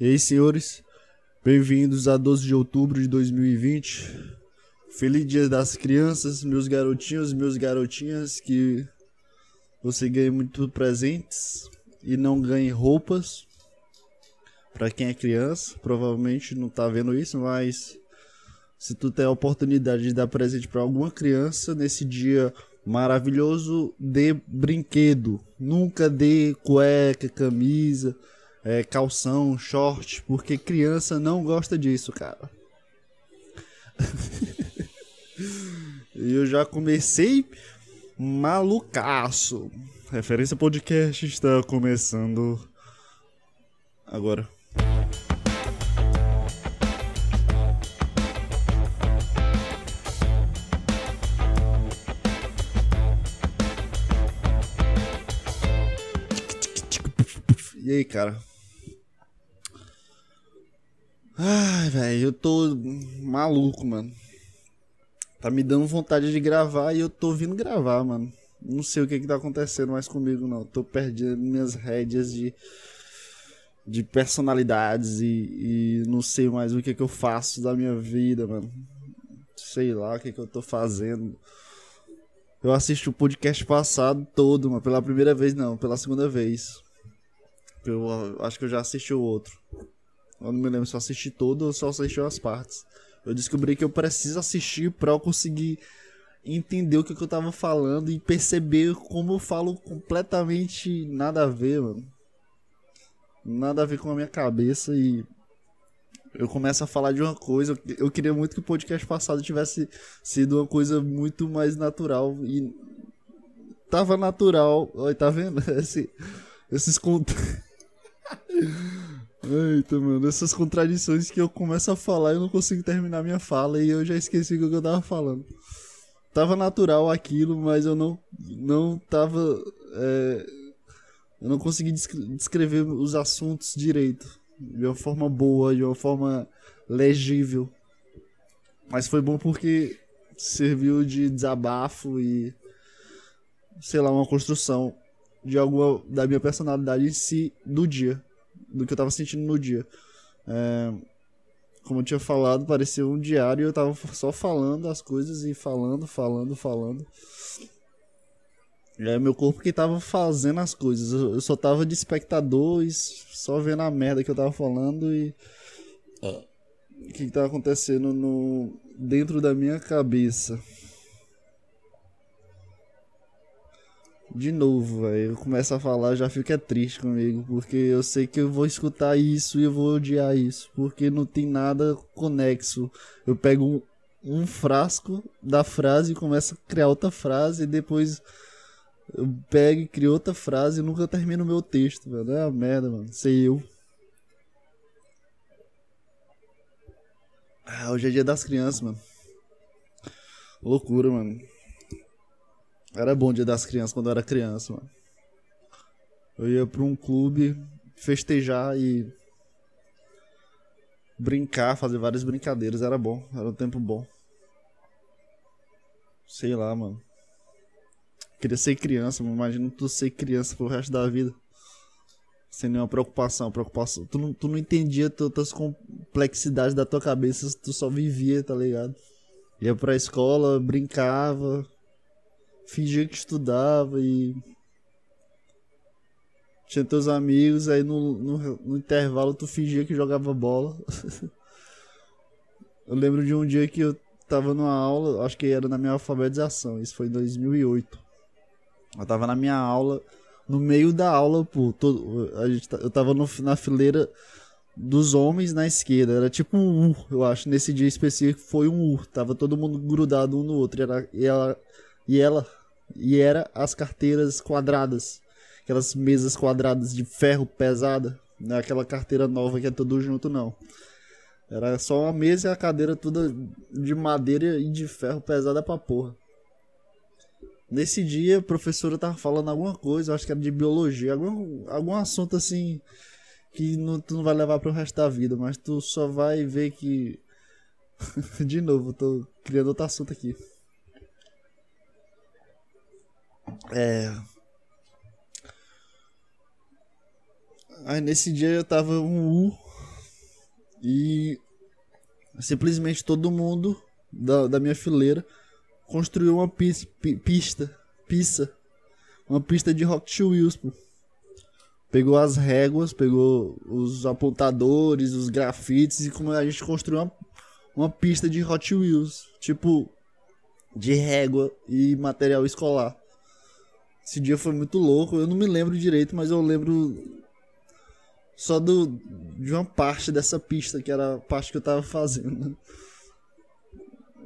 E aí, senhores, bem-vindos a 12 de outubro de 2020. Feliz Dia das Crianças, meus garotinhos, meus garotinhas, que você ganhe muito presentes e não ganhe roupas. Para quem é criança, provavelmente não tá vendo isso, mas se tu tem a oportunidade de dar presente para alguma criança nesse dia maravilhoso, dê brinquedo. Nunca dê cueca, camisa é, calção, short, porque criança não gosta disso, cara. E eu já comecei malucaço. Referência podcast está começando agora. E aí, cara? Ai, velho, eu tô maluco, mano. Tá me dando vontade de gravar e eu tô vindo gravar, mano. Não sei o que que tá acontecendo mais comigo, não. Tô perdendo minhas rédeas de, de personalidades e, e não sei mais o que que eu faço da minha vida, mano. Sei lá o que que eu tô fazendo. Eu assisti o podcast passado todo, mano. Pela primeira vez, não. Pela segunda vez. Eu acho que eu já assisti o outro. Eu não me lembro se eu assisti todo ou só assisti as partes. Eu descobri que eu preciso assistir pra eu conseguir entender o que, que eu tava falando e perceber como eu falo completamente nada a ver, mano. Nada a ver com a minha cabeça e eu começo a falar de uma coisa. Eu queria muito que o podcast passado tivesse sido uma coisa muito mais natural e tava natural. Olha, tá vendo? Esse, esses cont... Eita, mano, essas contradições que eu começo a falar e eu não consigo terminar minha fala e eu já esqueci o que eu tava falando. Tava natural aquilo, mas eu não, não tava. É, eu não consegui descrever os assuntos direito. De uma forma boa, de uma forma legível. Mas foi bom porque serviu de desabafo e. sei lá, uma construção de alguma. da minha personalidade em si do dia do que eu tava sentindo no dia. É, como eu tinha falado, parecia um diário e eu tava só falando as coisas e falando, falando, falando. É meu corpo que tava fazendo as coisas. Eu só tava de espectador e só vendo a merda que eu tava falando e. O que, que tava acontecendo no dentro da minha cabeça. De novo, velho. Eu começo a falar, já fica triste comigo, porque eu sei que eu vou escutar isso e eu vou odiar isso, porque não tem nada conexo. Eu pego um, um frasco da frase e começo a criar outra frase e depois eu pego e crio outra frase e nunca termino o meu texto, velho. É uma merda, mano. Sei eu. Ah, hoje é dia das crianças, mano. Loucura, mano. Era bom dia das crianças quando eu era criança, mano. Eu ia pra um clube festejar e brincar, fazer várias brincadeiras. Era bom, era um tempo bom. Sei lá, mano. Queria ser criança, mas imagina tu ser criança pro resto da vida. Sem nenhuma preocupação, preocupação. Tu não, tu não entendia todas as complexidades da tua cabeça, tu só vivia, tá ligado? Ia pra escola, brincava, fingia que estudava e tinha teus amigos, aí no, no, no, intervalo tu fingia que jogava bola. eu lembro de um dia que eu tava numa aula, acho que era na minha alfabetização, isso foi em 2008. Eu tava na minha aula, no meio da aula, pô, todo, a gente, eu tava no, na fileira dos homens na esquerda, era tipo um U, eu acho, nesse dia específico foi um U, tava todo mundo grudado um no outro, e, era, e ela, e ela e era as carteiras quadradas, aquelas mesas quadradas de ferro pesada, não é aquela carteira nova que é tudo junto não. Era só uma mesa e a cadeira toda de madeira e de ferro pesada pra porra. Nesse dia, a professora tava falando alguma coisa, acho que era de biologia, algum, algum assunto assim que não, tu não vai levar pro resto da vida, mas tu só vai ver que. de novo, tô criando outro assunto aqui. É. Aí nesse dia eu tava um U E simplesmente todo mundo da, da minha fileira construiu uma pista, pista, pista, uma pista de Rocket Wheels, pô. Pegou as réguas, pegou os apontadores, os grafites e como a gente construiu uma, uma pista de Hot Wheels, tipo de régua e material escolar. Esse dia foi muito louco, eu não me lembro direito, mas eu lembro só do, de uma parte dessa pista, que era a parte que eu tava fazendo.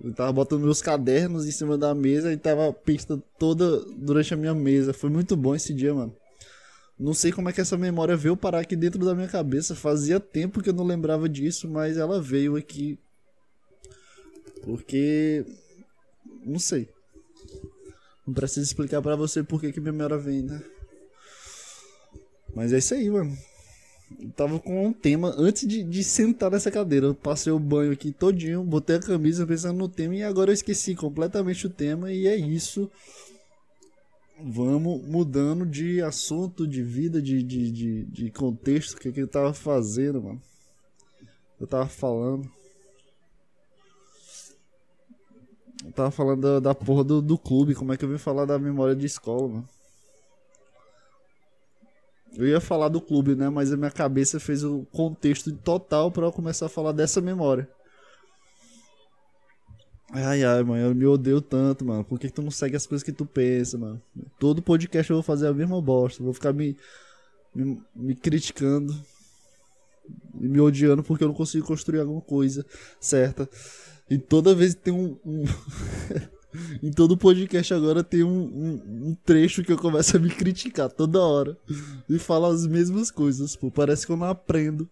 Eu tava botando meus cadernos em cima da mesa e tava a pista toda durante a minha mesa. Foi muito bom esse dia, mano. Não sei como é que essa memória veio parar aqui dentro da minha cabeça. Fazia tempo que eu não lembrava disso, mas ela veio aqui. Porque. Não sei. Não preciso explicar para você por que, que minha memória vem, né? Mas é isso aí, mano. Eu tava com um tema antes de, de sentar nessa cadeira. Eu passei o banho aqui todinho, botei a camisa pensando no tema e agora eu esqueci completamente o tema e é isso. Vamos mudando de assunto, de vida, de, de, de, de contexto. O que, que eu tava fazendo, mano? Eu tava falando. Eu tava falando da, porra do, do clube. Como é que eu vim falar da memória de escola, mano? Eu ia falar do clube, né? Mas a minha cabeça fez o contexto total para eu começar a falar dessa memória. Ai, ai, mano, eu me odeio tanto, mano. Por que, que tu não segue as coisas que tu pensa, mano? Todo podcast eu vou fazer a mesma bosta. Vou ficar me, me, me criticando e me odiando porque eu não consigo construir alguma coisa certa. E toda vez tem um. um em todo podcast agora tem um, um, um, trecho que eu começo a me criticar toda hora. E falo as mesmas coisas, pô. Parece que eu não aprendo.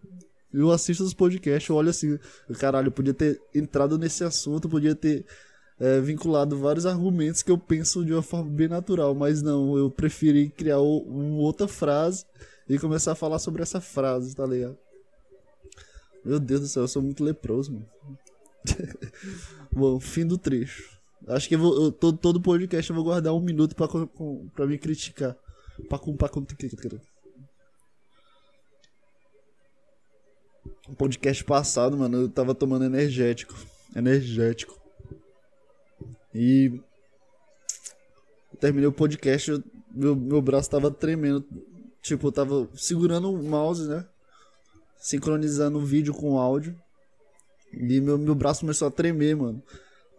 Eu assisto os podcasts, eu olho assim, caralho, podia ter entrado nesse assunto, podia ter é, vinculado vários argumentos que eu penso de uma forma bem natural, mas não, eu preferi criar uma outra frase e começar a falar sobre essa frase, tá ligado? Meu Deus do céu, eu sou muito leproso, mano. Bom, fim do trecho. Acho que eu vou, eu, todo, todo podcast eu vou guardar um minuto pra, pra me criticar. Pra, pra, pra, um podcast passado, mano, eu tava tomando energético. Energético. E. Eu terminei o podcast, eu, meu, meu braço tava tremendo. Tipo, eu tava segurando o mouse, né? Sincronizando o vídeo com o áudio. E meu, meu braço começou a tremer, mano.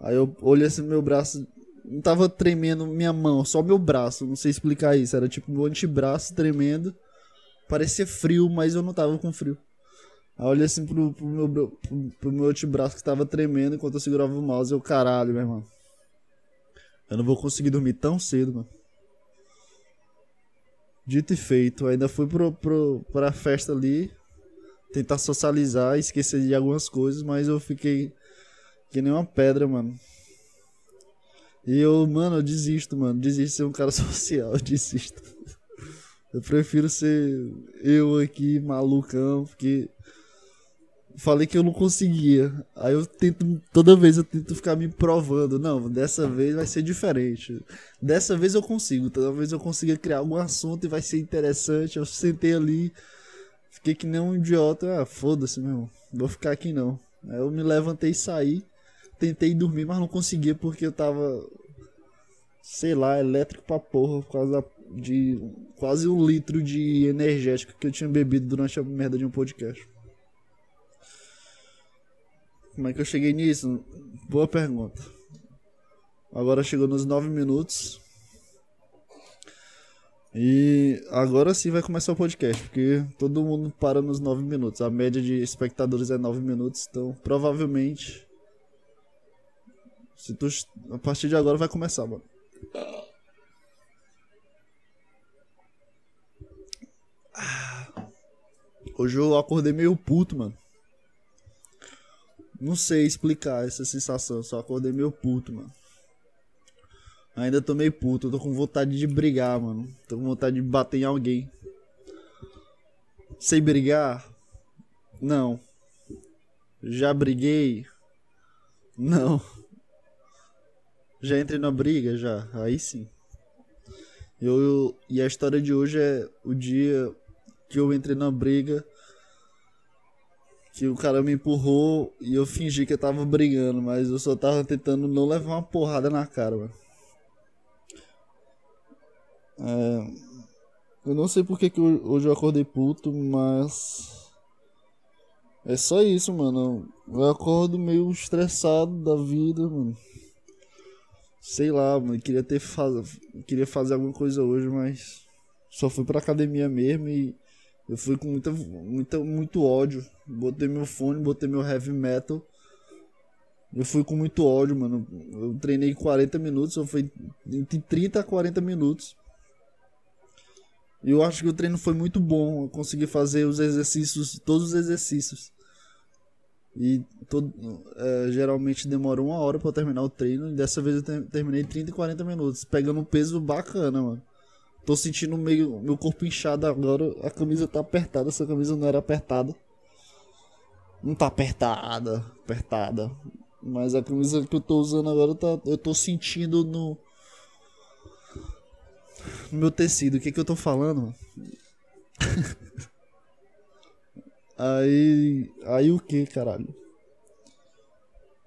Aí eu olhei assim meu braço. Não tava tremendo minha mão, só meu braço. Não sei explicar isso. Era tipo meu antebraço tremendo. Parecia frio, mas eu não tava com frio. Aí eu olhei assim pro, pro, meu, pro, pro meu antebraço que tava tremendo enquanto eu segurava o mouse. Eu, caralho, meu irmão. Eu não vou conseguir dormir tão cedo, mano. Dito e feito. Ainda fui pro, pro, pra festa ali. Tentar socializar, esquecer de algumas coisas, mas eu fiquei que nem uma pedra, mano. E eu, mano, eu desisto, mano. Desisto de ser um cara social, eu desisto. Eu prefiro ser eu aqui, malucão, porque falei que eu não conseguia. Aí eu tento, toda vez eu tento ficar me provando. Não, dessa vez vai ser diferente. Dessa vez eu consigo. Talvez eu consiga criar algum assunto e vai ser interessante. Eu sentei ali, fiquei que nem um idiota. Ah, foda-se, meu. Vou ficar aqui não. Aí eu me levantei e saí. Tentei dormir, mas não conseguia porque eu tava. Sei lá, elétrico pra porra, por causa de quase um litro de energético que eu tinha bebido durante a merda de um podcast. Como é que eu cheguei nisso? Boa pergunta. Agora chegou nos 9 minutos. E agora sim vai começar o podcast, porque todo mundo para nos 9 minutos. A média de espectadores é 9 minutos, então provavelmente. Se tu, a partir de agora vai começar, mano. Hoje eu acordei meio puto, mano. Não sei explicar essa sensação, só acordei meio puto, mano. Ainda tô meio puto, tô com vontade de brigar, mano. Tô com vontade de bater em alguém. Sei brigar? Não. Já briguei? Não. Já entrei na briga? Já. Aí sim. Eu, eu, e a história de hoje é o dia que eu entrei na briga que o cara me empurrou e eu fingi que eu tava brigando, mas eu só tava tentando não levar uma porrada na cara, mano. É, eu não sei porque que hoje eu acordei puto, mas. É só isso, mano. Eu acordo meio estressado da vida, mano. Sei lá, mano. Queria ter faz... queria fazer alguma coisa hoje, mas só fui pra academia mesmo e eu fui com muita, muita, muito ódio. Botei meu fone, botei meu heavy metal. Eu fui com muito ódio, mano. Eu treinei 40 minutos, só foi entre 30 a 40 minutos. Eu acho que o treino foi muito bom. Eu consegui fazer os exercícios, todos os exercícios. E todo, é, geralmente demora uma hora para terminar o treino. E dessa vez eu terminei 30 e 40 minutos. Pegando um peso bacana, mano. Tô sentindo meio meu corpo inchado agora. A camisa tá apertada. Essa camisa não era apertada. Não tá apertada, apertada. Mas a camisa que eu tô usando agora tá, eu tô sentindo no no meu tecido. O que que eu tô falando? aí, aí o que, caralho?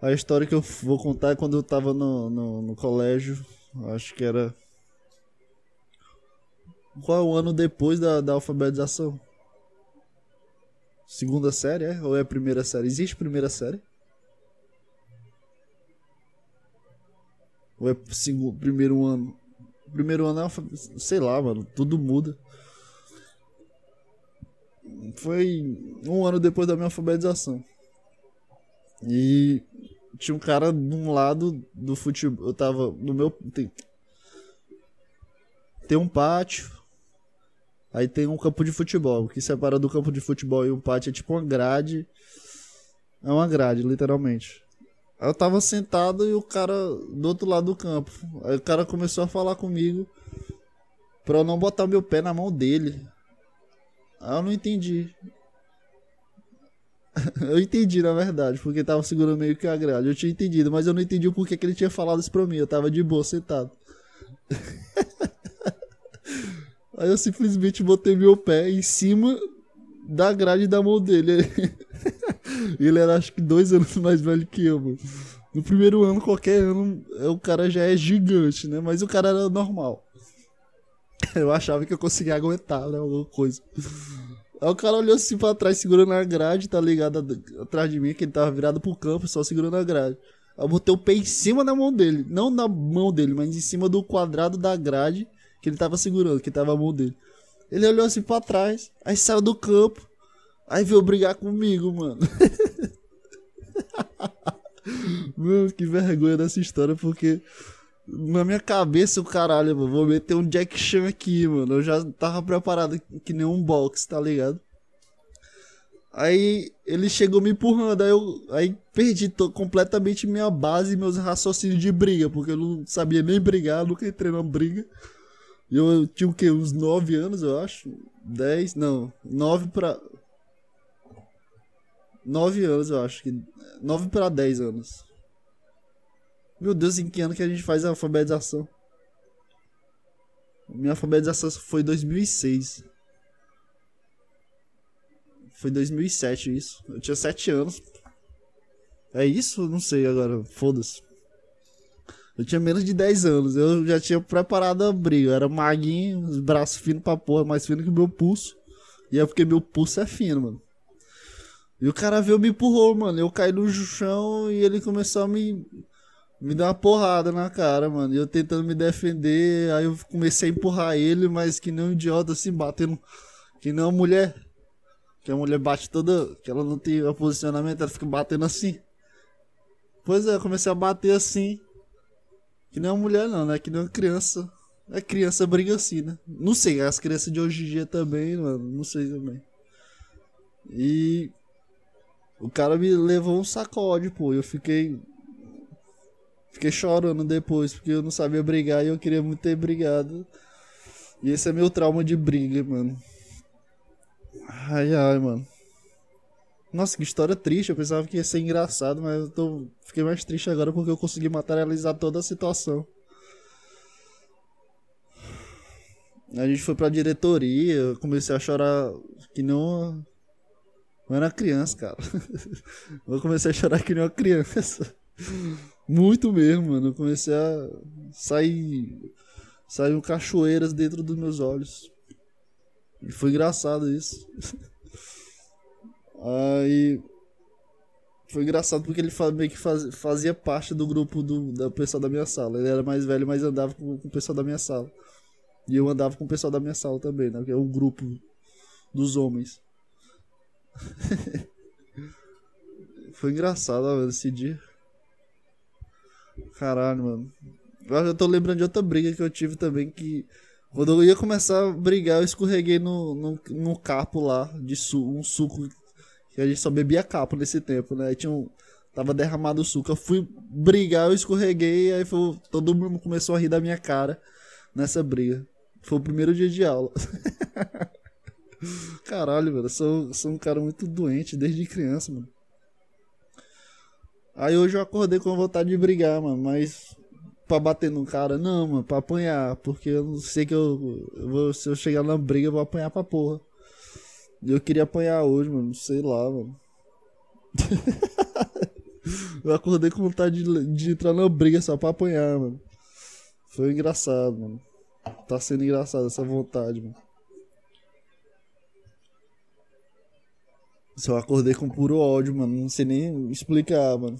A história que eu vou contar é quando eu tava no, no, no colégio. Acho que era qual é o ano depois da, da alfabetização? Segunda série, é? Ou é primeira série? Existe primeira série? Ou é segundo, primeiro ano? Primeiro ano sei lá, mano, tudo muda. Foi um ano depois da minha alfabetização. E tinha um cara de um lado do futebol. Eu tava no meu. Tem, tem um pátio, Aí tem um campo de futebol. O que separa do campo de futebol e o pátio é tipo uma grade. É uma grade, literalmente. Eu tava sentado e o cara do outro lado do campo. Aí o cara começou a falar comigo pra eu não botar meu pé na mão dele. Aí eu não entendi. eu entendi, na verdade, porque tava segurando meio que a grade. Eu tinha entendido, mas eu não entendi o porquê que ele tinha falado isso pra mim. Eu tava de boa, sentado. Aí eu simplesmente botei meu pé em cima da grade da mão dele. Ele era acho que dois anos mais velho que eu, mano. No primeiro ano, qualquer ano, o cara já é gigante, né? Mas o cara era normal. Eu achava que eu conseguia aguentar, né? Alguma coisa. Aí o cara olhou assim pra trás, segurando a grade, tá ligado? Atrás de mim, que ele tava virado pro campo, só segurando a grade. Aí eu botei o pé em cima da mão dele. Não na mão dele, mas em cima do quadrado da grade que ele tava segurando, que tava a mão dele. Ele olhou assim pra trás, aí saiu do campo, aí veio brigar comigo, mano. mano, que vergonha dessa história, porque na minha cabeça o caralho, mano, vou meter um Jack Chan aqui, mano. Eu já tava preparado que nem um box, tá ligado? Aí ele chegou me empurrando, aí eu aí perdi completamente minha base e meus raciocínios de briga, porque eu não sabia nem brigar, nunca entrei numa briga. Eu, eu tinha o quê? Uns 9 anos, eu acho. 10, não. 9 pra. 9 anos, eu acho. que 9 pra 10 anos. Meu Deus, em que ano que a gente faz a alfabetização? Minha alfabetização foi 2006. Foi 2007 isso. Eu tinha 7 anos. É isso? Não sei agora. Foda-se. Eu tinha menos de 10 anos. Eu já tinha preparado a briga. Eu era maguinho, os braços finos pra porra, mais fino que o meu pulso. E é porque meu pulso é fino, mano. E o cara veio me empurrou, mano. Eu caí no chão e ele começou a me. Me dar uma porrada na cara, mano. E eu tentando me defender. Aí eu comecei a empurrar ele, mas que nem um idiota, assim, batendo. Que nem uma mulher. Que a mulher bate toda. Que ela não tem o posicionamento, ela fica batendo assim. Pois é, eu comecei a bater assim. Que é uma mulher, não, né? Que é uma criança. É criança briga assim, né? Não sei, as crianças de hoje em dia também, mano. Não sei também. E. O cara me levou um sacode, pô. Eu fiquei. Fiquei chorando depois, porque eu não sabia brigar e eu queria muito ter brigado. E esse é meu trauma de briga, mano. Ai, ai, mano. Nossa, que história triste. Eu pensava que ia ser engraçado, mas eu tô... fiquei mais triste agora porque eu consegui materializar toda a situação. A gente foi pra diretoria, eu comecei a chorar que não. Eu era criança, cara. Eu comecei a chorar que nem uma criança. Muito mesmo, mano. Eu comecei a sair. Saiu cachoeiras dentro dos meus olhos. E foi engraçado isso. Aí. Foi engraçado porque ele meio que faz, fazia parte do grupo do, da pessoal da minha sala. Ele era mais velho, mas andava com, com o pessoal da minha sala. E eu andava com o pessoal da minha sala também, né? Que é o grupo dos homens. Foi engraçado, mano, esse dia. Caralho, mano. Eu tô lembrando de outra briga que eu tive também, que quando eu ia começar a brigar, eu escorreguei no, no, no capo lá, de su um suco, que a gente só bebia capo nesse tempo, né? Aí tinha um, tava derramado o suco. Eu fui brigar, eu escorreguei, aí foi, todo mundo começou a rir da minha cara nessa briga. Foi o primeiro dia de aula. Caralho, velho. Eu sou, sou um cara muito doente desde criança, mano. Aí hoje eu acordei com vontade de brigar, mano. Mas pra bater no cara, não, mano. Pra apanhar. Porque eu não sei que eu, eu vou, se eu chegar na briga, eu vou apanhar pra porra. Eu queria apanhar hoje, mano. Sei lá, mano. eu acordei com vontade de, de entrar na briga só pra apanhar, mano. Foi engraçado, mano. Tá sendo engraçado essa vontade, mano. Só acordei com puro ódio, mano. Não sei nem explicar, mano.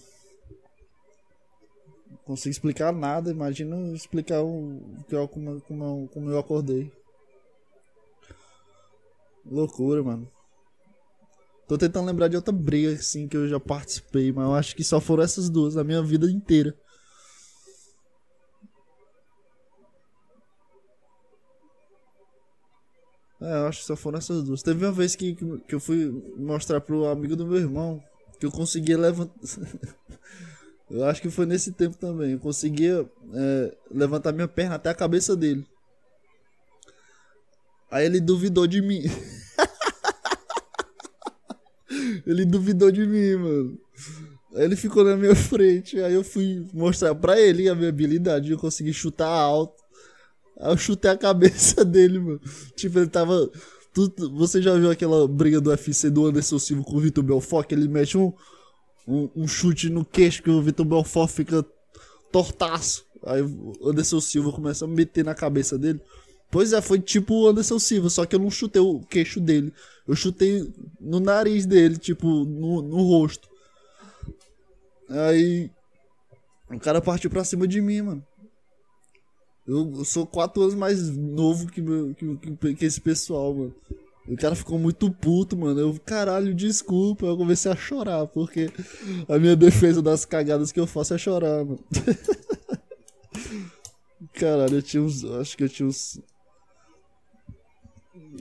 Não consigo explicar nada. Imagina explicar o que eu, como, como, como eu acordei. Loucura, mano. Tô tentando lembrar de outra briga, assim, que eu já participei, mas eu acho que só foram essas duas na minha vida inteira. É, eu acho que só foram essas duas. Teve uma vez que, que eu fui mostrar pro amigo do meu irmão que eu conseguia levantar. eu acho que foi nesse tempo também. Eu conseguia é, levantar minha perna até a cabeça dele. Aí ele duvidou de mim. ele duvidou de mim, mano. Aí ele ficou na minha frente. Aí eu fui mostrar pra ele a minha habilidade. Eu consegui chutar alto. Aí eu chutei a cabeça dele, mano. Tipo, ele tava. Tu, você já viu aquela briga do UFC do Anderson Silva com o Vitor Belfort? Que ele mete um, um, um, chute no queixo que o Vitor Belfort fica tortaço. Aí o Anderson Silva começa a meter na cabeça dele. Pois é, foi tipo o Anderson Silva, só que eu não chutei o queixo dele. Eu chutei no nariz dele, tipo, no, no rosto. Aí. O cara partiu pra cima de mim, mano. Eu, sou quatro anos mais novo que, que, que, esse pessoal, mano. O cara ficou muito puto, mano. Eu, caralho, desculpa. Eu comecei a chorar, porque a minha defesa das cagadas que eu faço é chorar, mano. caralho, eu tinha uns. Acho que eu tinha uns.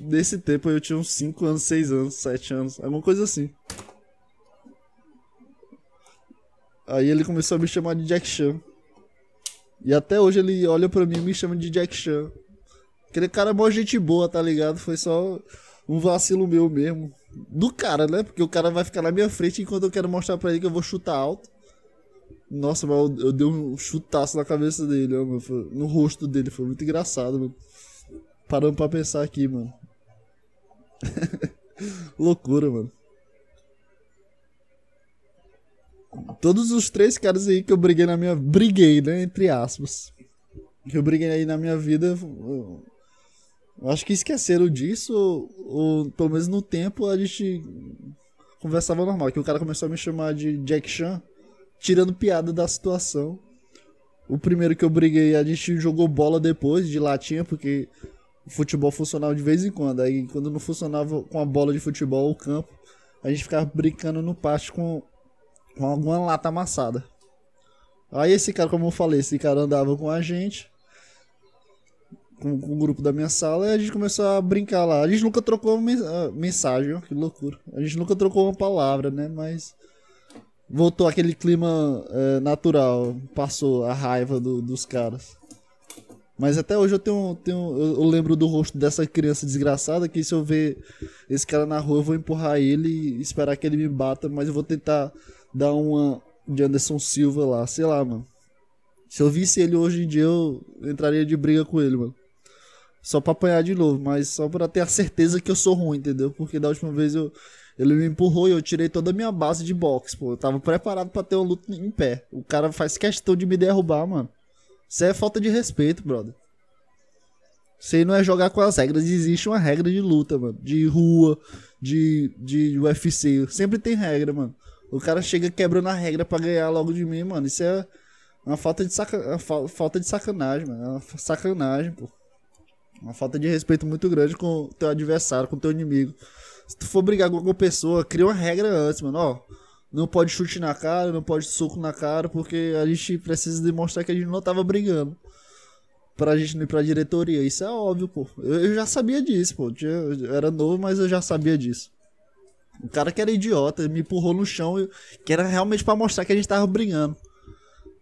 Nesse tempo eu tinha uns 5 anos, 6 anos, 7 anos, alguma coisa assim. Aí ele começou a me chamar de Jack Chan. E até hoje ele olha pra mim e me chama de Jack Chan. Aquele cara é mó gente boa, tá ligado? Foi só um vacilo meu mesmo. Do cara, né? Porque o cara vai ficar na minha frente enquanto eu quero mostrar pra ele que eu vou chutar alto. Nossa, mas eu, eu dei um chutaço na cabeça dele, ó, mano. no rosto dele. Foi muito engraçado, mano. Parando pra pensar aqui, mano. Loucura, mano. Todos os três caras aí que eu briguei na minha. Briguei, né? Entre aspas. Que eu briguei aí na minha vida. Eu, acho que esqueceram disso. Ou, ou, pelo menos no tempo a gente conversava normal. Que o cara começou a me chamar de Jack Chan. Tirando piada da situação. O primeiro que eu briguei, a gente jogou bola depois de latinha, porque o futebol funcionava de vez em quando. Aí quando não funcionava com a bola de futebol, o campo, a gente ficava brincando no pátio com com alguma lata amassada. Aí esse cara, como eu falei, esse cara andava com a gente, com, com o grupo da minha sala, e a gente começou a brincar lá. A gente nunca trocou ah, mensagem, que loucura. A gente nunca trocou uma palavra, né? Mas voltou aquele clima é, natural, passou a raiva do, dos caras. Mas até hoje eu tenho, tenho eu, lembro do rosto dessa criança desgraçada que se eu ver esse cara na rua eu vou empurrar ele e esperar que ele me bata, mas eu vou tentar dar uma de Anderson Silva lá, sei lá, mano. Se eu visse ele hoje em dia, eu entraria de briga com ele, mano. Só pra apanhar de novo, mas só pra ter a certeza que eu sou ruim, entendeu? Porque da última vez eu, Ele me empurrou e eu tirei toda a minha base de boxe, pô. Eu tava preparado para ter uma luta em pé. O cara faz questão de me derrubar, mano. Isso é falta de respeito, brother. Isso aí não é jogar com as regras. Existe uma regra de luta, mano. De rua, de, de UFC. Sempre tem regra, mano. O cara chega quebrando a regra para ganhar logo de mim, mano. Isso é uma falta de, saca... uma fa... falta de sacanagem, mano. É uma sacanagem, pô. Uma falta de respeito muito grande com teu adversário, com teu inimigo. Se tu for brigar com alguma pessoa, cria uma regra antes, mano. Ó, não pode chute na cara, não pode soco na cara, porque a gente precisa demonstrar que a gente não tava brigando. Pra gente não ir pra diretoria. Isso é óbvio, pô. Eu, eu já sabia disso, pô. Eu era novo, mas eu já sabia disso. O cara que era idiota, me empurrou no chão, que era realmente para mostrar que a gente tava brigando.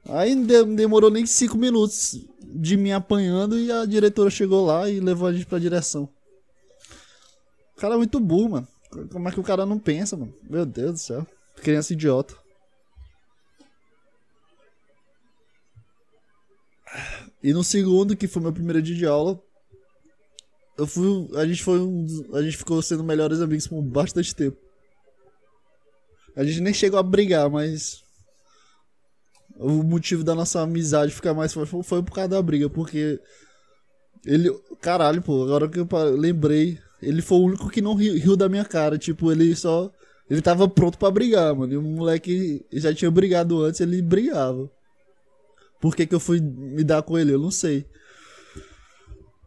Aí não demorou nem 5 minutos de me apanhando e a diretora chegou lá e levou a gente pra direção. O cara é muito burro, mano. Como é que o cara não pensa, mano? Meu Deus do céu. Criança idiota. E no segundo, que foi meu primeiro dia de aula, eu fui, a gente foi um, a gente ficou sendo melhores amigos por bastante tempo. A gente nem chegou a brigar, mas o motivo da nossa amizade ficar mais forte foi por causa da briga, porque ele, caralho, pô, agora que eu lembrei, ele foi o único que não riu, riu da minha cara, tipo, ele só ele tava pronto para brigar, mano. E o moleque já tinha brigado antes, ele brigava. Por que que eu fui me dar com ele? Eu não sei.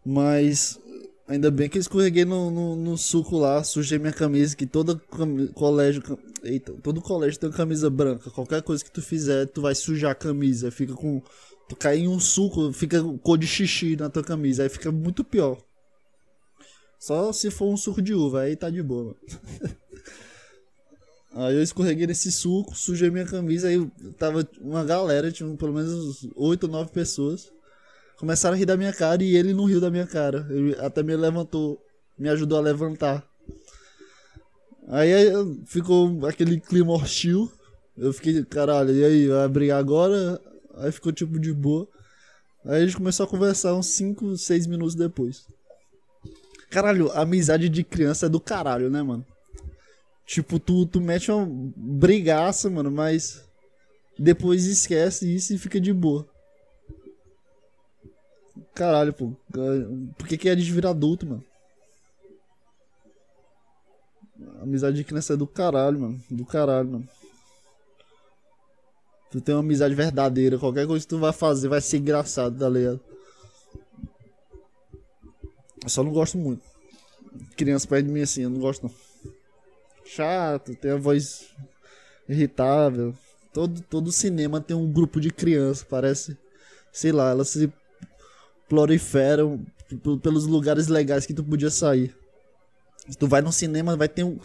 Mas Ainda bem que eu escorreguei no, no, no, suco lá, sujei minha camisa, que todo colégio. Eita, todo colégio tem uma camisa branca. Qualquer coisa que tu fizer, tu vai sujar a camisa. Fica com. Tu cai em um suco, fica cor de xixi na tua camisa. Aí fica muito pior. Só se for um suco de uva, aí tá de boa. aí eu escorreguei nesse suco, sujei minha camisa, aí tava uma galera, tinha pelo menos 8 ou 9 pessoas começaram a rir da minha cara e ele não riu da minha cara. Ele até me levantou, me ajudou a levantar. Aí ficou aquele clima hostil. Eu fiquei, caralho, e aí, vai brigar agora? Aí ficou tipo de boa. Aí a gente começou a conversar uns 5, 6 minutos depois. Caralho, amizade de criança é do caralho, né, mano? Tipo, tu, tu mete uma brigaça, mano, mas depois esquece isso e fica de boa. Caralho, pô. Por que, que é virar adulto, mano? amizade de criança é do caralho, mano. Do caralho, mano. Tu tem uma amizade verdadeira. Qualquer coisa que tu vai fazer vai ser engraçado, tá ligado? Eu só não gosto muito. Criança perto de mim assim, eu não gosto não. Chato, tem a voz irritável. Todo, todo cinema tem um grupo de crianças, parece. Sei lá, elas se proliferam pelos lugares legais que tu podia sair. Tu vai no cinema, vai ter um,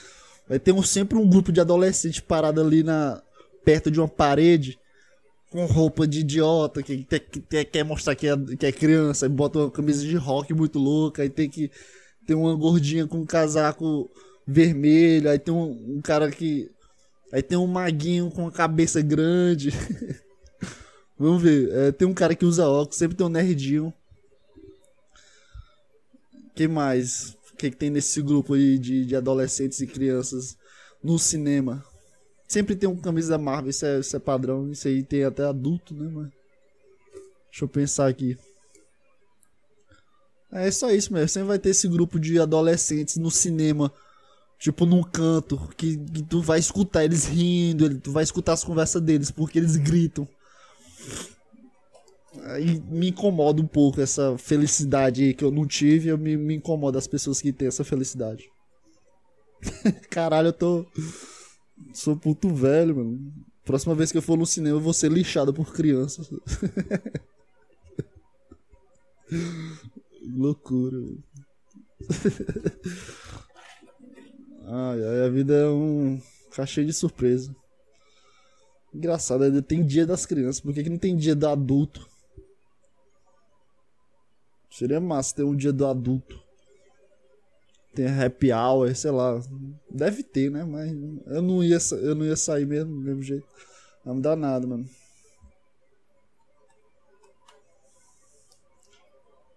vai ter um, sempre um grupo de adolescentes parado ali na perto de uma parede com roupa de idiota que, que, que quer mostrar que é, que é criança, e bota uma camisa de rock muito louca, aí tem que tem uma gordinha com um casaco vermelho, aí tem um, um cara que aí tem um maguinho com a cabeça grande. Vamos ver, é, tem um cara que usa óculos, sempre tem um nerdinho que mais? O que, que tem nesse grupo aí de, de adolescentes e crianças no cinema? Sempre tem um camisa da Marvel, isso é, isso é padrão. Isso aí tem até adulto, né, mano? Deixa eu pensar aqui. É só isso mesmo. Sempre vai ter esse grupo de adolescentes no cinema. Tipo, num canto. Que, que tu vai escutar eles rindo. Tu vai escutar as conversas deles. Porque eles gritam. Aí me incomoda um pouco essa felicidade que eu não tive. Eu me, me incomoda as pessoas que têm essa felicidade. Caralho, eu tô. Sou puto velho, mano. Próxima vez que eu for no cinema, eu vou ser lixado por crianças. Loucura. ai, ai, a vida é um cachê de surpresa. Engraçado, ainda tem dia das crianças. Por que, que não tem dia do adulto? Seria massa ter um dia do adulto. Tem happy hour, sei lá. Deve ter, né? Mas eu não ia, eu não ia sair mesmo, do mesmo jeito. Não me dá nada, mano.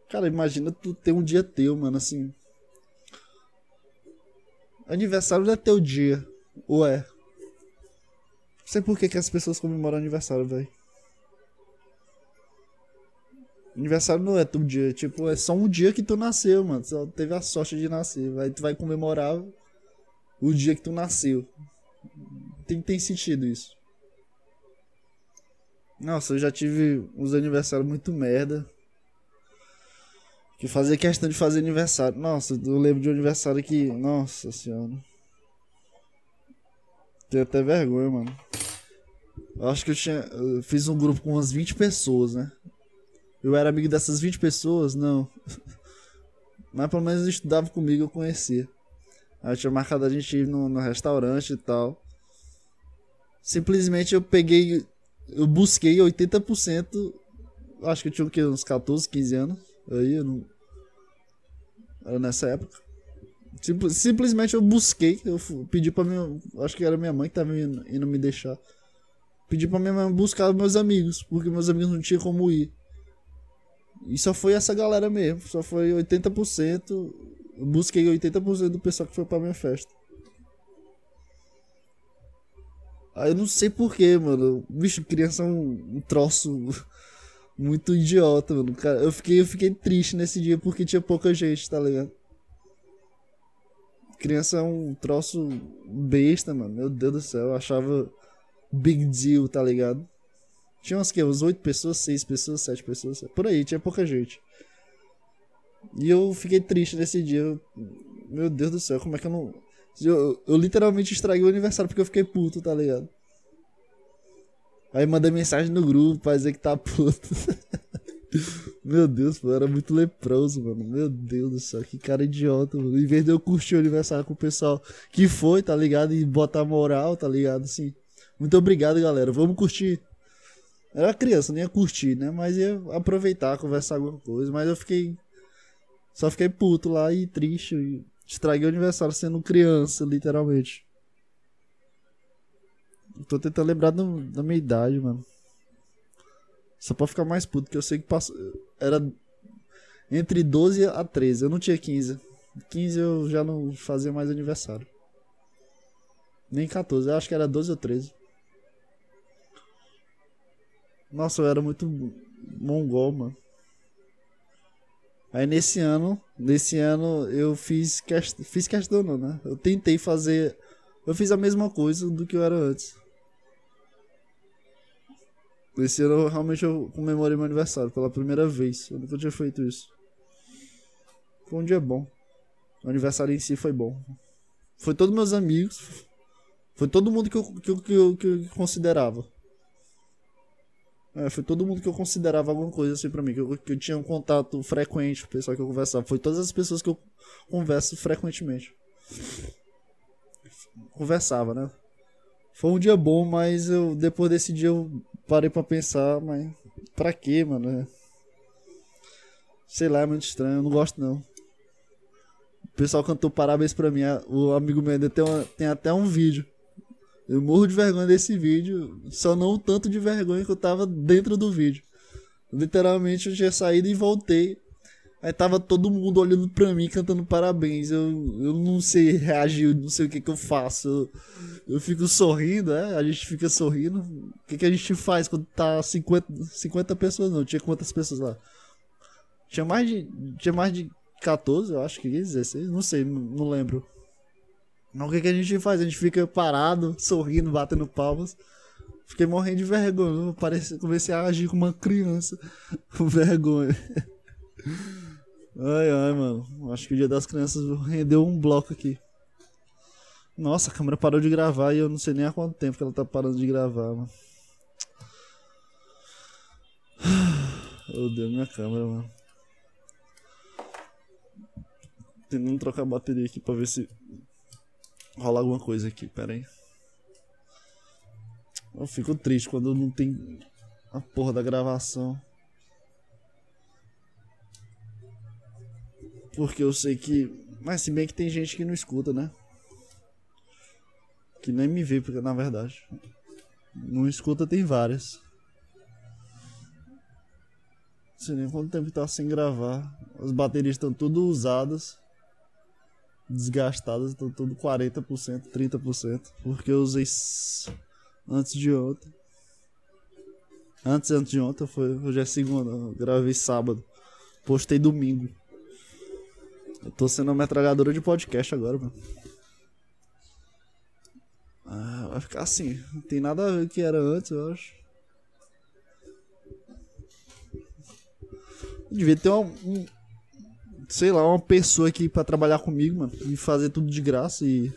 Cara, imagina tu ter um dia teu, mano, assim. aniversário não é teu dia. Ou é? Não sei por que, que as pessoas comemoram aniversário, velho. Aniversário não é teu dia, tipo, é só um dia que tu nasceu, mano. Só teve a sorte de nascer. Aí tu vai comemorar o dia que tu nasceu. Tem, tem sentido isso. Nossa, eu já tive uns aniversários muito merda. Que fazia questão de fazer aniversário. Nossa, eu lembro de um aniversário que. Nossa senhora. Tenho até vergonha, mano. Eu acho que eu tinha. Eu fiz um grupo com umas 20 pessoas, né? Eu era amigo dessas 20 pessoas? Não. Mas pelo menos estudava comigo, eu conhecia. Aí eu tinha marcado a gente ir no, no restaurante e tal. Simplesmente eu peguei. Eu busquei 80%. Acho que eu tinha o quê? Uns 14, 15 anos. Aí eu não. Era nessa época. simplesmente eu busquei. Eu pedi pra minha. Acho que era minha mãe que tava indo, indo me deixar. Pedi pra minha mãe buscar meus amigos. Porque meus amigos não tinham como ir. E só foi essa galera mesmo. Só foi 80%. Eu busquei 80% do pessoal que foi pra minha festa. Aí eu não sei porquê, mano. Bicho, criança é um, um troço muito idiota, mano. Cara, eu fiquei, eu fiquei triste nesse dia porque tinha pouca gente, tá ligado? Criança é um troço besta, mano. Meu Deus do céu, eu achava big deal, tá ligado? Tinha umas que? Uns 8 pessoas, 6 pessoas, 7 pessoas. Por aí, tinha pouca gente. E eu fiquei triste nesse dia. Eu, meu Deus do céu, como é que eu não. Eu, eu literalmente estraguei o aniversário porque eu fiquei puto, tá ligado? Aí mandei mensagem no grupo pra dizer que tá puto. Meu Deus, pô, era muito leproso, mano. Meu Deus do céu, que cara idiota, mano. Em vez de eu curtir o aniversário com o pessoal que foi, tá ligado? E botar moral, tá ligado? Assim. Muito obrigado, galera. Vamos curtir. Era criança, nem ia curtir, né? Mas ia aproveitar, conversar alguma coisa. Mas eu fiquei. Só fiquei puto lá e triste. E estraguei o aniversário sendo criança, literalmente. Tô tentando lembrar do, da minha idade, mano. Só pra ficar mais puto, que eu sei que passou. Era entre 12 a 13. Eu não tinha 15. 15 eu já não fazia mais aniversário. Nem 14, eu acho que era 12 ou 13. Nossa, eu era muito mongol, mano. Aí nesse ano, nesse ano eu fiz questão, fiz questão não, né? Eu tentei fazer, eu fiz a mesma coisa do que eu era antes. Esse ano realmente eu comemorei meu aniversário pela primeira vez. Eu nunca tinha feito isso. Foi um dia bom. O aniversário em si foi bom. Foi todos meus amigos. Foi todo mundo que eu, que eu, que eu, que eu considerava. É, foi todo mundo que eu considerava alguma coisa assim pra mim, que eu, que eu tinha um contato frequente com o pessoal que eu conversava. Foi todas as pessoas que eu converso frequentemente. Conversava, né? Foi um dia bom, mas eu depois desse dia eu parei pra pensar, mas pra quê, mano? É. Sei lá, é muito estranho, eu não gosto não. O pessoal cantou parabéns pra mim, o amigo meu tem, uma, tem até um vídeo eu morro de vergonha desse vídeo, só não o tanto de vergonha que eu tava dentro do vídeo. Literalmente eu tinha saído e voltei. Aí tava todo mundo olhando pra mim, cantando parabéns. Eu, eu não sei reagir, não sei o que que eu faço. Eu, eu fico sorrindo, é? A gente fica sorrindo. O que que a gente faz quando tá 50, 50 pessoas? Não, tinha quantas pessoas lá? Tinha mais de, tinha mais de 14, eu acho que 16, não sei, não, não lembro. Mas o que, que a gente faz? A gente fica parado, sorrindo, batendo palmas. Fiquei morrendo de vergonha. Parece, comecei a agir como uma criança. Com vergonha. Ai, ai, mano. Acho que o dia das crianças rendeu um bloco aqui. Nossa, a câmera parou de gravar e eu não sei nem há quanto tempo que ela tá parando de gravar, mano. Odeio minha câmera, mano. Tentando trocar a bateria aqui pra ver se rolar alguma coisa aqui, pera aí. Eu fico triste quando não tem a porra da gravação. Porque eu sei que. Mas se bem que tem gente que não escuta, né? Que nem me vê, porque na verdade. Não escuta, tem várias. Não sei nem quanto tempo tá sem gravar. As baterias estão tudo usadas. Desgastadas, tô tudo 40%, 30%, porque eu usei antes de ontem. Antes, antes de ontem, foi, hoje é segunda, gravei sábado. Postei domingo. Eu tô sendo uma metralhadora de podcast agora, mano. Ah, vai ficar assim. Não tem nada a ver com o que era antes, eu acho. Devia ter uma, um, sei lá, uma pessoa aqui para trabalhar comigo, mano, e fazer tudo de graça e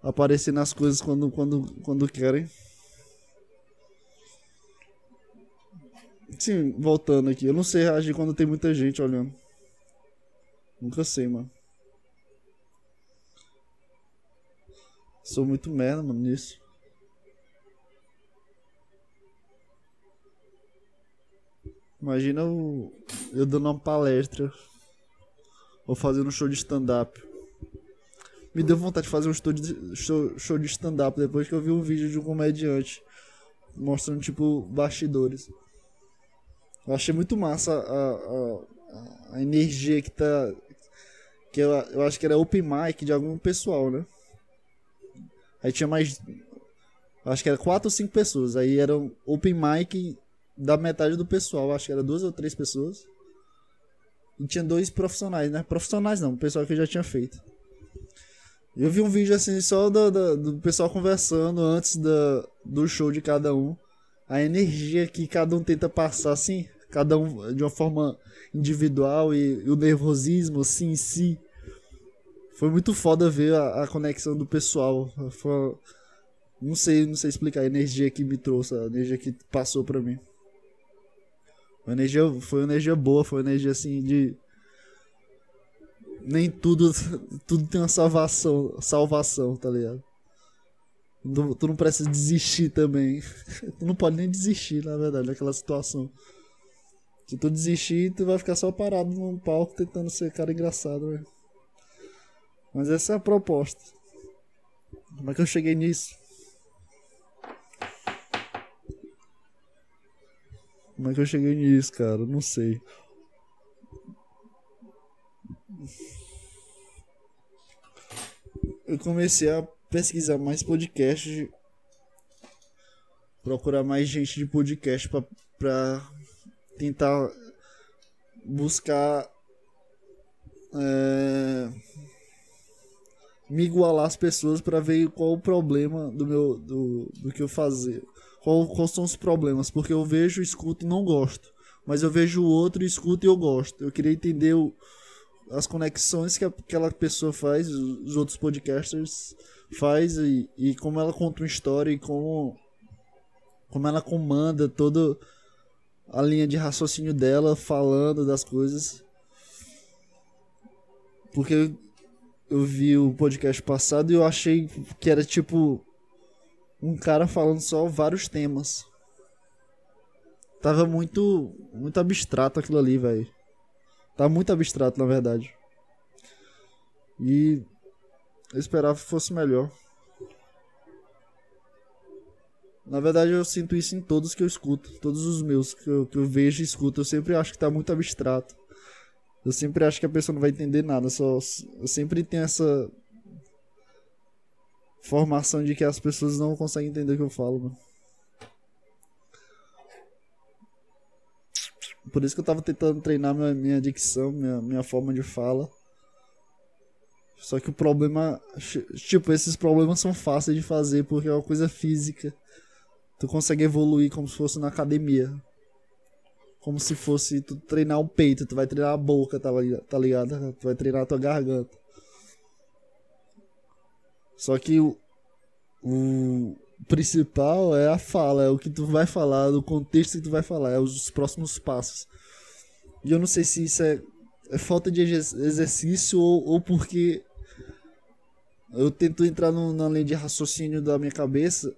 aparecer nas coisas quando quando quando querem. Sim, voltando aqui, eu não sei reagir quando tem muita gente olhando. Nunca sei, mano. Sou muito merda, mano, nisso. Imagina eu, eu dando uma palestra ou fazendo um show de stand-up. Me deu vontade de fazer um show de, show, show de stand-up depois que eu vi um vídeo de um comediante mostrando, tipo, bastidores. Eu achei muito massa a, a, a energia que tá. Que eu, eu acho que era open mic de algum pessoal, né? Aí tinha mais. Acho que era quatro ou cinco pessoas. Aí era open mic da metade do pessoal. Acho que era duas ou três pessoas. E tinha dois profissionais, né? Profissionais não, o pessoal que já tinha feito. Eu vi um vídeo assim só do, do, do pessoal conversando antes da, do show de cada um. A energia que cada um tenta passar, assim, cada um de uma forma individual e, e o nervosismo, assim, em si. Foi muito foda ver a, a conexão do pessoal. Foi, não sei, não sei explicar a energia que me trouxe, a energia que passou para mim. Uma energia, foi uma energia boa, foi uma energia assim de nem tudo tudo tem uma salvação, salvação, tá ligado? Tu, tu não precisa desistir também. tu não pode nem desistir, na verdade, daquela situação. Se tu desistir, tu vai ficar só parado num palco tentando ser cara engraçado, velho. Mas essa é a proposta. Como é que eu cheguei nisso? Como é que eu cheguei nisso, cara? Não sei. Eu comecei a pesquisar mais podcasts, procurar mais gente de podcast pra, pra tentar buscar é, me igualar as pessoas para ver qual o problema do meu do, do que eu fazer. Qual, quais são os problemas? Porque eu vejo, escuto e não gosto. Mas eu vejo o outro, escuto e eu gosto. Eu queria entender o, as conexões que aquela pessoa faz, os outros podcasters faz e, e como ela conta uma história e como como ela comanda toda a linha de raciocínio dela falando das coisas. Porque eu vi o podcast passado e eu achei que era tipo um cara falando só vários temas. Tava muito muito abstrato aquilo ali, velho. Tá muito abstrato, na verdade. E eu esperava que fosse melhor. Na verdade, eu sinto isso em todos que eu escuto. Todos os meus que eu, que eu vejo e escuto. Eu sempre acho que tá muito abstrato. Eu sempre acho que a pessoa não vai entender nada. Só, eu sempre tenho essa formação de que as pessoas não conseguem entender o que eu falo, mano. Por isso que eu tava tentando treinar minha, minha dicção, minha, minha forma de fala. Só que o problema. Tipo, esses problemas são fáceis de fazer porque é uma coisa física. Tu consegue evoluir como se fosse na academia. Como se fosse tu treinar o peito, tu vai treinar a boca, tá, tá ligado? Tu vai treinar a tua garganta. Só que o, o principal é a fala, é o que tu vai falar, o contexto que tu vai falar, é os próximos passos. E eu não sei se isso é, é falta de exercício ou, ou porque eu tento entrar no, na linha de raciocínio da minha cabeça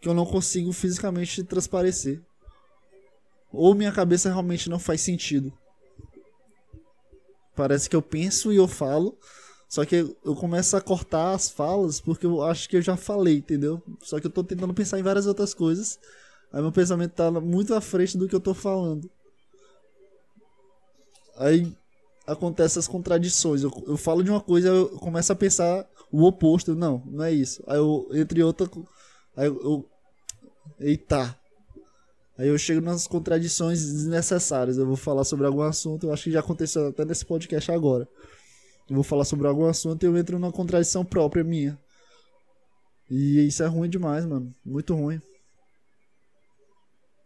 que eu não consigo fisicamente transparecer. Ou minha cabeça realmente não faz sentido. Parece que eu penso e eu falo, só que eu começo a cortar as falas porque eu acho que eu já falei, entendeu? Só que eu tô tentando pensar em várias outras coisas. Aí meu pensamento tá muito à frente do que eu tô falando. Aí acontecem as contradições. Eu, eu falo de uma coisa, eu começo a pensar o oposto. Não, não é isso. Aí eu, entre outra. Aí eu, eu eita. Aí eu chego nas contradições desnecessárias. Eu vou falar sobre algum assunto, eu acho que já aconteceu até nesse podcast agora. Eu vou falar sobre algum assunto e eu entro numa contradição própria minha. E isso é ruim demais, mano. Muito ruim.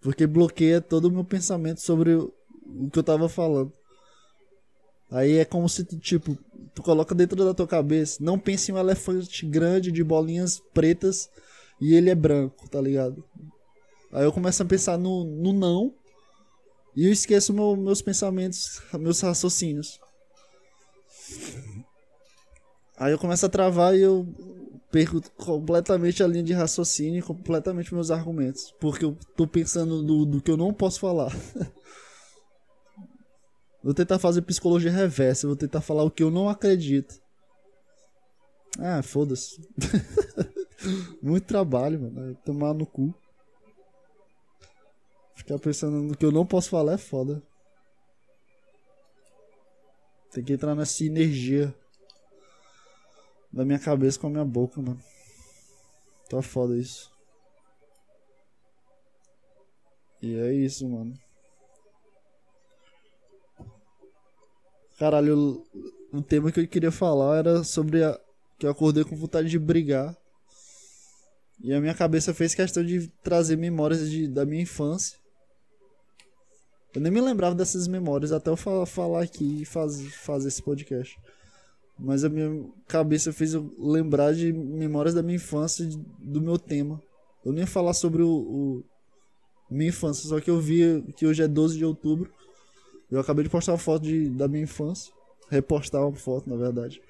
Porque bloqueia todo o meu pensamento sobre o que eu tava falando. Aí é como se tipo, tu coloca dentro da tua cabeça, não pense em um elefante grande de bolinhas pretas e ele é branco, tá ligado? Aí eu começo a pensar no, no não e eu esqueço meu, meus pensamentos, meus raciocínios. Aí eu começo a travar e eu perco completamente a linha de raciocínio, completamente meus argumentos, porque eu tô pensando do, do que eu não posso falar. Vou tentar fazer psicologia reversa, vou tentar falar o que eu não acredito. Ah, foda-se. Muito trabalho, mano. Tomar no cu. Ficar pensando no que eu não posso falar é foda. Tem que entrar nessa energia da minha cabeça com a minha boca, mano. Tá foda isso. E é isso, mano. Caralho, o tema que eu queria falar era sobre a. Que eu acordei com vontade de brigar. E a minha cabeça fez questão de trazer memórias de, da minha infância. Eu nem me lembrava dessas memórias até eu falar, falar aqui e faz, fazer esse podcast. Mas a minha cabeça fez eu lembrar de memórias da minha infância, do meu tema. Eu nem ia falar sobre o, o minha infância, só que eu vi que hoje é 12 de outubro. Eu acabei de postar uma foto de, da minha infância. Repostar uma foto, na verdade.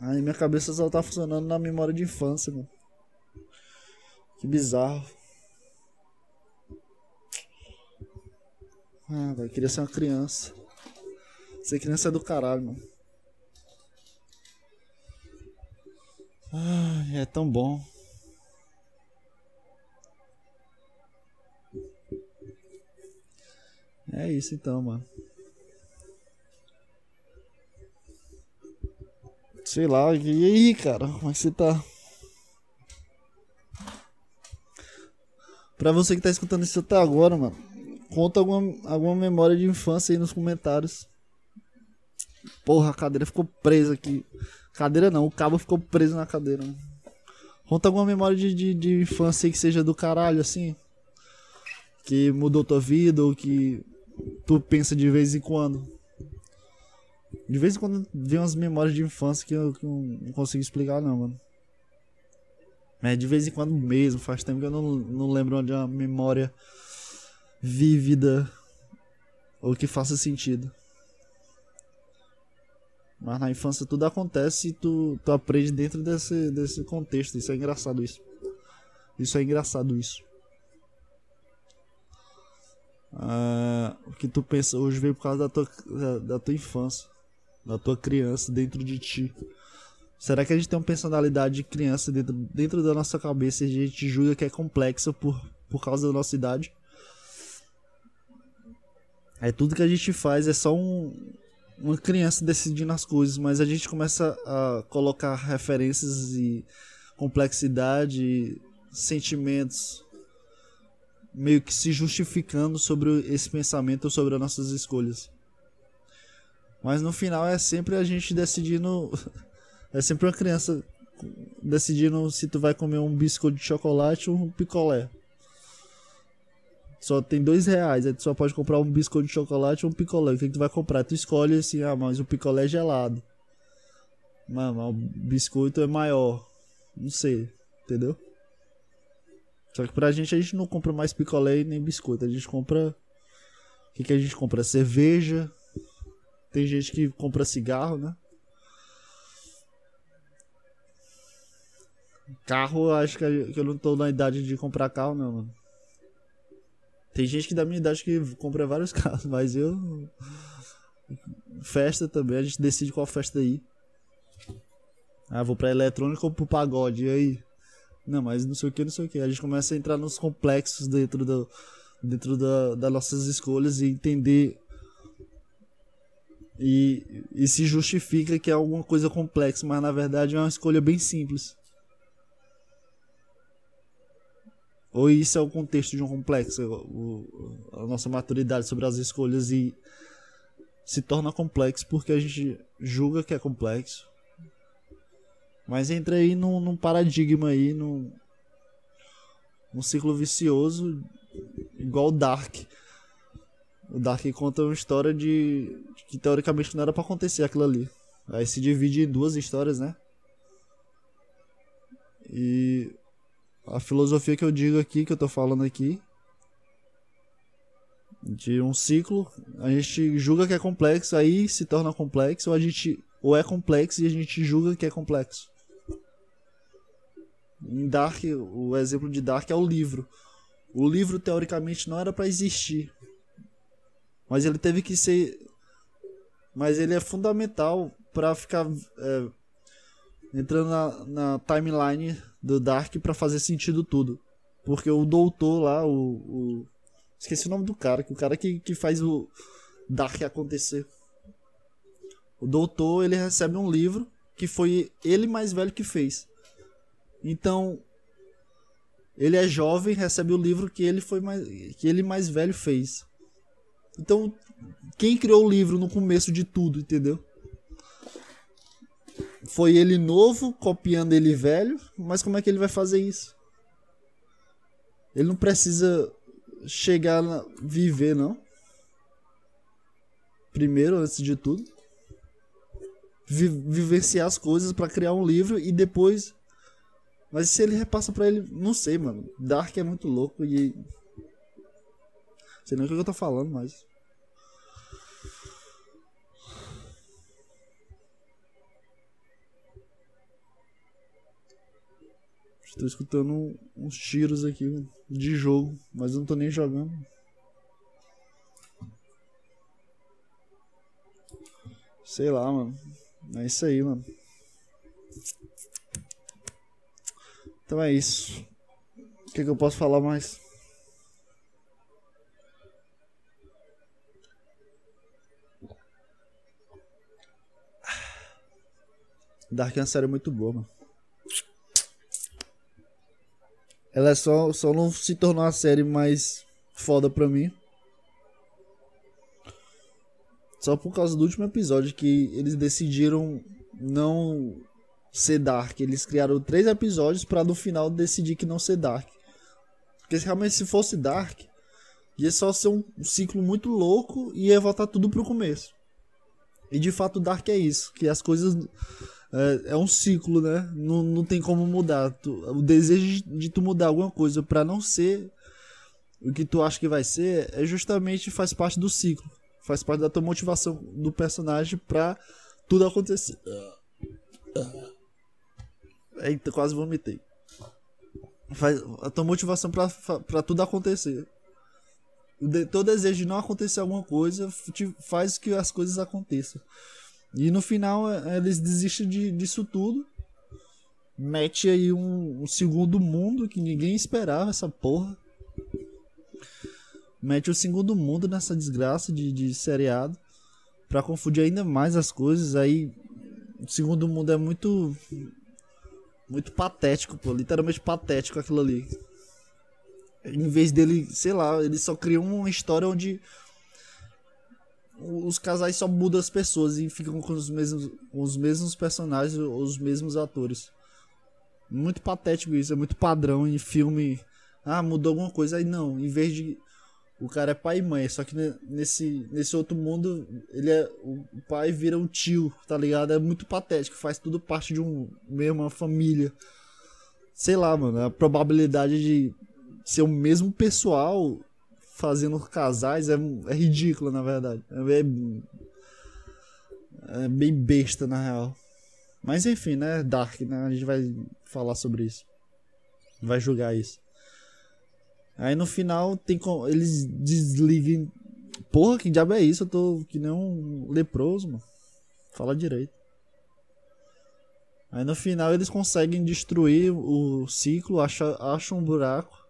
Aí minha cabeça só tá funcionando na memória de infância, mano. Que bizarro. Ah, velho, queria ser uma criança. Ser criança é do caralho, mano. Ah, é tão bom. É isso então, mano. Sei lá, e aí, cara? Como é que você tá? Pra você que tá escutando isso até agora, mano, conta alguma, alguma memória de infância aí nos comentários. Porra, a cadeira ficou presa aqui. Cadeira não, o cabo ficou preso na cadeira. Conta alguma memória de, de, de infância aí que seja do caralho, assim. Que mudou tua vida ou que tu pensa de vez em quando? De vez em quando vem umas memórias de infância que eu, que eu não consigo explicar não, mano. É de vez em quando mesmo, faz tempo que eu não, não lembro de uma memória vívida ou que faça sentido. Mas na infância tudo acontece e tu, tu aprende dentro desse, desse contexto. Isso é engraçado isso. Isso é engraçado isso. Ah, o que tu pensa hoje veio por causa da tua, da, da, tua infância, da tua criança dentro de ti. Será que a gente tem uma personalidade de criança dentro, dentro da nossa cabeça e a gente julga que é complexa por, por causa da nossa idade? É tudo que a gente faz é só um, uma criança decidindo as coisas, mas a gente começa a colocar referências e complexidade, sentimentos meio que se justificando sobre esse pensamento sobre as nossas escolhas. Mas no final é sempre a gente decidindo. É sempre uma criança decidindo se tu vai comer um biscoito de chocolate ou um picolé. Só tem dois reais, aí tu só pode comprar um biscoito de chocolate ou um picolé. O que, que tu vai comprar? Tu escolhe assim, ah, mas o picolé é gelado. Mas o biscoito é maior. Não sei, entendeu? Só que pra gente, a gente não compra mais picolé nem biscoito. A gente compra. O que, que a gente compra? Cerveja. Tem gente que compra cigarro, né? Carro, acho que eu não tô na idade de comprar carro, não, mano. Tem gente que da minha idade que compra vários carros, mas eu. Festa também, a gente decide qual festa ir. Ah, vou pra eletrônica ou pro pagode, e aí? Não, mas não sei o que, não sei o que. A gente começa a entrar nos complexos dentro, do, dentro da, das nossas escolhas e entender E, e se justifica que é alguma coisa complexa, mas na verdade é uma escolha bem simples. Ou isso é o contexto de um complexo, o, a nossa maturidade sobre as escolhas e se torna complexo porque a gente julga que é complexo. Mas entra aí num, num paradigma aí, num, num ciclo vicioso, igual o Dark. O Dark conta uma história de, de que teoricamente não era para acontecer aquilo ali. Aí se divide em duas histórias, né? E a filosofia que eu digo aqui, que eu tô falando aqui, de um ciclo, a gente julga que é complexo, aí se torna complexo, ou a gente ou é complexo e a gente julga que é complexo. Em Dark, o exemplo de Dark é o livro. O livro teoricamente não era para existir, mas ele teve que ser, mas ele é fundamental para ficar é, entrando na, na timeline do Dark para fazer sentido tudo. Porque o doutor lá, o, o, Esqueci o nome do cara, que o cara que, que faz o Dark acontecer. O doutor, ele recebe um livro que foi ele mais velho que fez. Então, ele é jovem, recebe o livro que ele foi mais que ele mais velho fez. Então, quem criou o livro no começo de tudo, entendeu? Foi ele novo copiando ele velho, mas como é que ele vai fazer isso? Ele não precisa chegar a viver, não. Primeiro, antes de tudo, vi vivenciar as coisas para criar um livro e depois mas se ele repassa para ele, não sei, mano. Dark é muito louco e sei nem o que eu tô falando, mas Estou escutando uns tiros aqui de jogo, mas eu não tô nem jogando. Sei lá, mano. É isso aí, mano. Então é isso. O que, que eu posso falar mais? Dark é uma série muito boa, mano. Ela é só, só não se tornou a série mais foda pra mim. Só por causa do último episódio que eles decidiram não ser Dark. Eles criaram três episódios para no final decidir que não ser Dark. Porque realmente se fosse Dark, ia só ser um ciclo muito louco e ia voltar tudo pro começo. E de fato Dark é isso, que as coisas é, é um ciclo, né? Não, não tem como mudar. Tu, o desejo de tu mudar alguma coisa para não ser o que tu acha que vai ser é justamente faz parte do ciclo. Faz parte da tua motivação do personagem pra tudo acontecer. Eita, quase vomitei. Faz a tua motivação pra, pra tudo acontecer. O de, teu desejo de não acontecer alguma coisa te faz que as coisas aconteçam. E no final é, eles desistem de, disso tudo. Mete aí um, um, segundo mundo que ninguém esperava essa porra. Mete o segundo mundo nessa desgraça de, de seriado. Pra confundir ainda mais as coisas. Aí o segundo mundo é muito. Muito patético, pô. Literalmente patético aquilo ali. Em vez dele, sei lá, ele só criou uma história onde os casais só mudam as pessoas e ficam com os mesmos, os mesmos personagens, os mesmos atores. Muito patético isso, é muito padrão em filme. Ah, mudou alguma coisa aí não, em vez de o cara é pai e mãe, só que nesse, nesse outro mundo ele é o pai vira um tio, tá ligado? É muito patético, faz tudo parte de um mesma família. Sei lá, mano, a probabilidade de ser o mesmo pessoal fazendo casais é, é ridícula, na verdade. É, é bem besta, na real. Mas enfim, né? Dark, né? A gente vai falar sobre isso. Vai julgar isso. Aí no final tem. Eles desligam. Porra, que diabo é isso? Eu tô que nem um leproso, mano. Fala direito. Aí no final eles conseguem destruir o ciclo, acham acha um buraco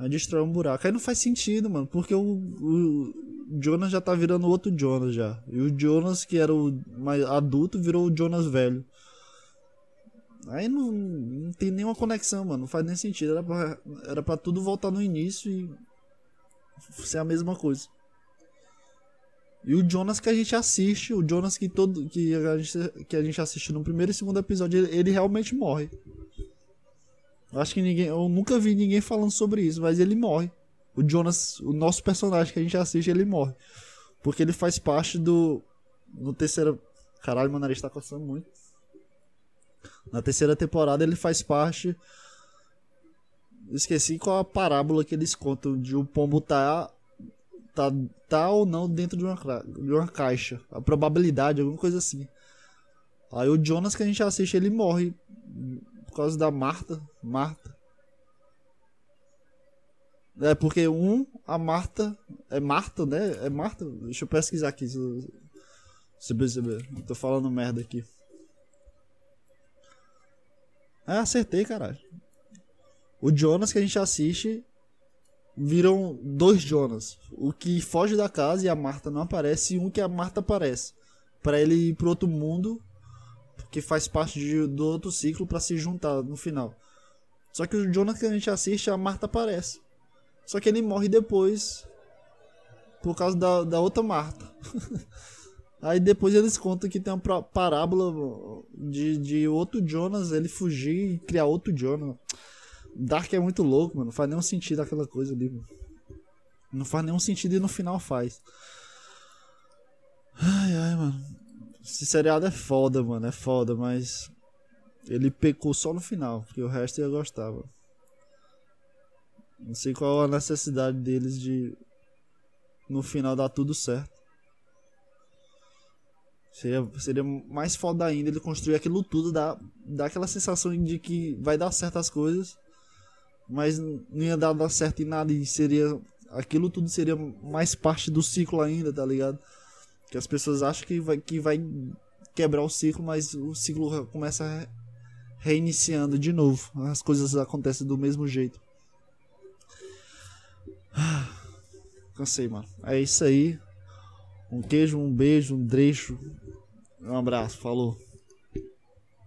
a destrói um buraco. Aí não faz sentido, mano, porque o, o Jonas já tá virando outro Jonas já. E o Jonas, que era o mais adulto, virou o Jonas velho. Aí não, não tem nenhuma conexão, mano. Não faz nem sentido. Era pra, era pra tudo voltar no início e ser a mesma coisa. E o Jonas que a gente assiste, o Jonas que todo que a gente, que a gente assiste no primeiro e segundo episódio, ele, ele realmente morre. Acho que ninguém, eu nunca vi ninguém falando sobre isso, mas ele morre. O Jonas, o nosso personagem que a gente assiste, ele morre. Porque ele faz parte do no terceiro, caralho, meu nariz tá coçando muito. Na terceira temporada ele faz parte esqueci qual a parábola que eles contam de o pombo tá tá, tá ou não dentro de uma, de uma caixa. A probabilidade, alguma coisa assim. Aí o Jonas que a gente assiste, ele morre causa da Marta. Marta. É porque um, a Marta. É Marta, né? É Marta? Deixa eu pesquisar aqui. Se você perceber. Tô falando merda aqui. É, acertei, caralho. O Jonas que a gente assiste viram dois Jonas. O que foge da casa e a Marta não aparece, e um que a Marta aparece. para ele ir pro outro mundo, que faz parte de, do outro ciclo para se juntar no final. Só que o Jonas que a gente assiste, a Marta aparece. Só que ele morre depois por causa da, da outra Marta. Aí depois eles contam que tem uma parábola de, de outro Jonas, ele fugir e criar outro Jonas. Dark é muito louco, mano. Não faz nenhum sentido aquela coisa ali, mano. Não faz nenhum sentido e no final faz. Ai, ai, mano. Esse seriado é foda, mano. É foda, mas. Ele pecou só no final, porque o resto eu gostava. Não sei qual a necessidade deles de. No final dar tudo certo. Seria, seria mais foda ainda ele construir aquilo tudo, dar, dar aquela sensação de que vai dar certo as coisas mas não ia dar certo em nada e seria aquilo tudo seria mais parte do ciclo ainda, tá ligado? Que as pessoas acham que vai, que vai quebrar o ciclo, mas o ciclo começa reiniciando de novo. As coisas acontecem do mesmo jeito. Cansei, mano. É isso aí. Um queijo, um beijo, um trecho. Um abraço. Falou.